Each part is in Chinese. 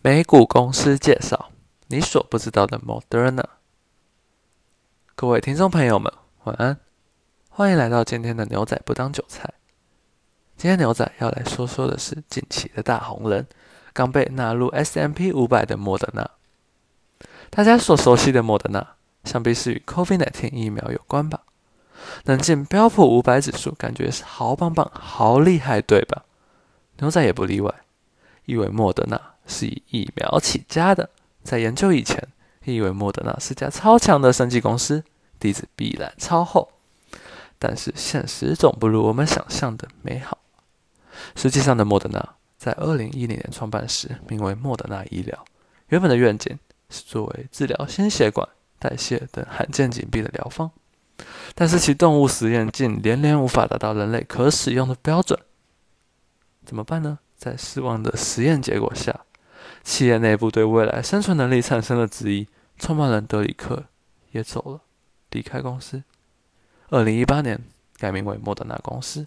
美股公司介绍：你所不知道的 Moderna。各位听众朋友们，晚安，欢迎来到今天的牛仔不当韭菜。今天牛仔要来说说的是近期的大红人，刚被纳入 S M P 五百的莫德纳。大家所熟悉的莫德纳，想必是与 COVID-19 疫苗有关吧？能进标普五百指数，感觉是好棒棒、好厉害，对吧？牛仔也不例外，因为莫德纳。是以疫苗起家的，在研究以前，以为莫德纳是家超强的生技公司，底子必然超厚。但是现实总不如我们想象的美好。实际上的莫德纳，在二零一零年创办时，名为莫德纳医疗，原本的愿景是作为治疗心血管、代谢等罕见疾病的疗方。但是其动物实验竟连连无法达到人类可使用的标准，怎么办呢？在失望的实验结果下。企业内部对未来生存能力产生了质疑，创办人德里克也走了，离开公司。二零一八年改名为莫德纳公司，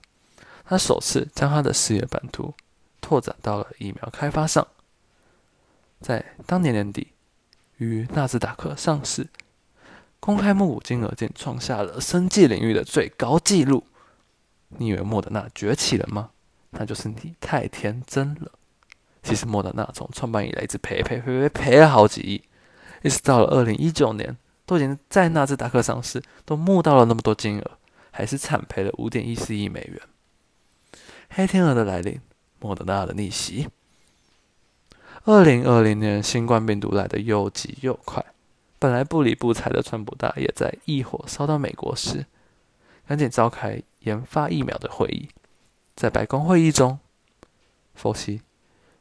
他首次将他的事业版图拓展到了疫苗开发上。在当年年底，于纳斯达克上市，公开募股金额竟创下了生技领域的最高纪录。你以为莫德纳崛起了吗？那就是你太天真了。其实莫德纳从创办以来一直赔赔赔赔赔了好几亿，一直到了二零一九年，都已经在纳斯达克上市，都募到了那么多金额，还是惨赔了五点一四亿美元。黑天鹅的来临，莫德纳的逆袭。二零二零年新冠病毒来的又急又快，本来不理不睬的川普大也在一火烧到美国时，赶紧召开研发疫苗的会议，在白宫会议中，佛西。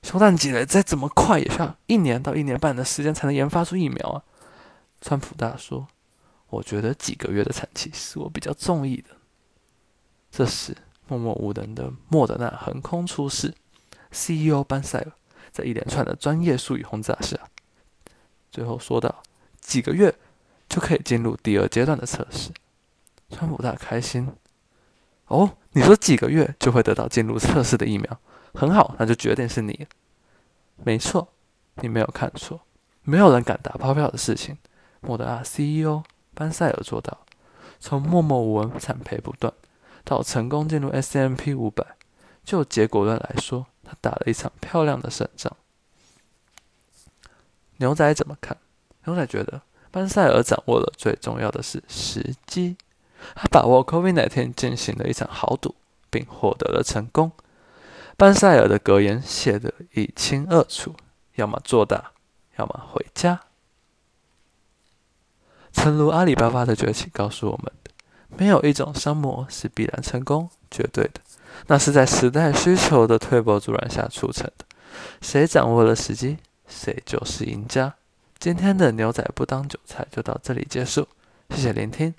熊蛋几了，再怎么快也需要一年到一年半的时间才能研发出疫苗啊！川普大说：“我觉得几个月的产期是我比较中意的。”这时，默默无闻的莫德纳横空出世，CEO 班塞尔在一连串的专业术语轰炸下，最后说道：“几个月就可以进入第二阶段的测试。”川普大开心：“哦，你说几个月就会得到进入测试的疫苗？”很好，那就决定是你。没错，你没有看错。没有人敢打包票的事情，莫德纳 CEO 班塞尔做到。从默默无闻、惨赔不断，到成功进入 S M P 五百，就结果论来说，他打了一场漂亮的胜仗。牛仔怎么看？牛仔觉得班塞尔掌握了最重要的是时机，他把握 COVID 那天进行了一场豪赌，并获得了成功。班塞尔的格言写得一清二楚：要么做大，要么回家。诚如阿里巴巴的崛起告诉我们的，没有一种商模是必然成功、绝对的，那是在时代需求的推波助澜下促成的。谁掌握了时机，谁就是赢家。今天的牛仔不当韭菜就到这里结束，谢谢聆听。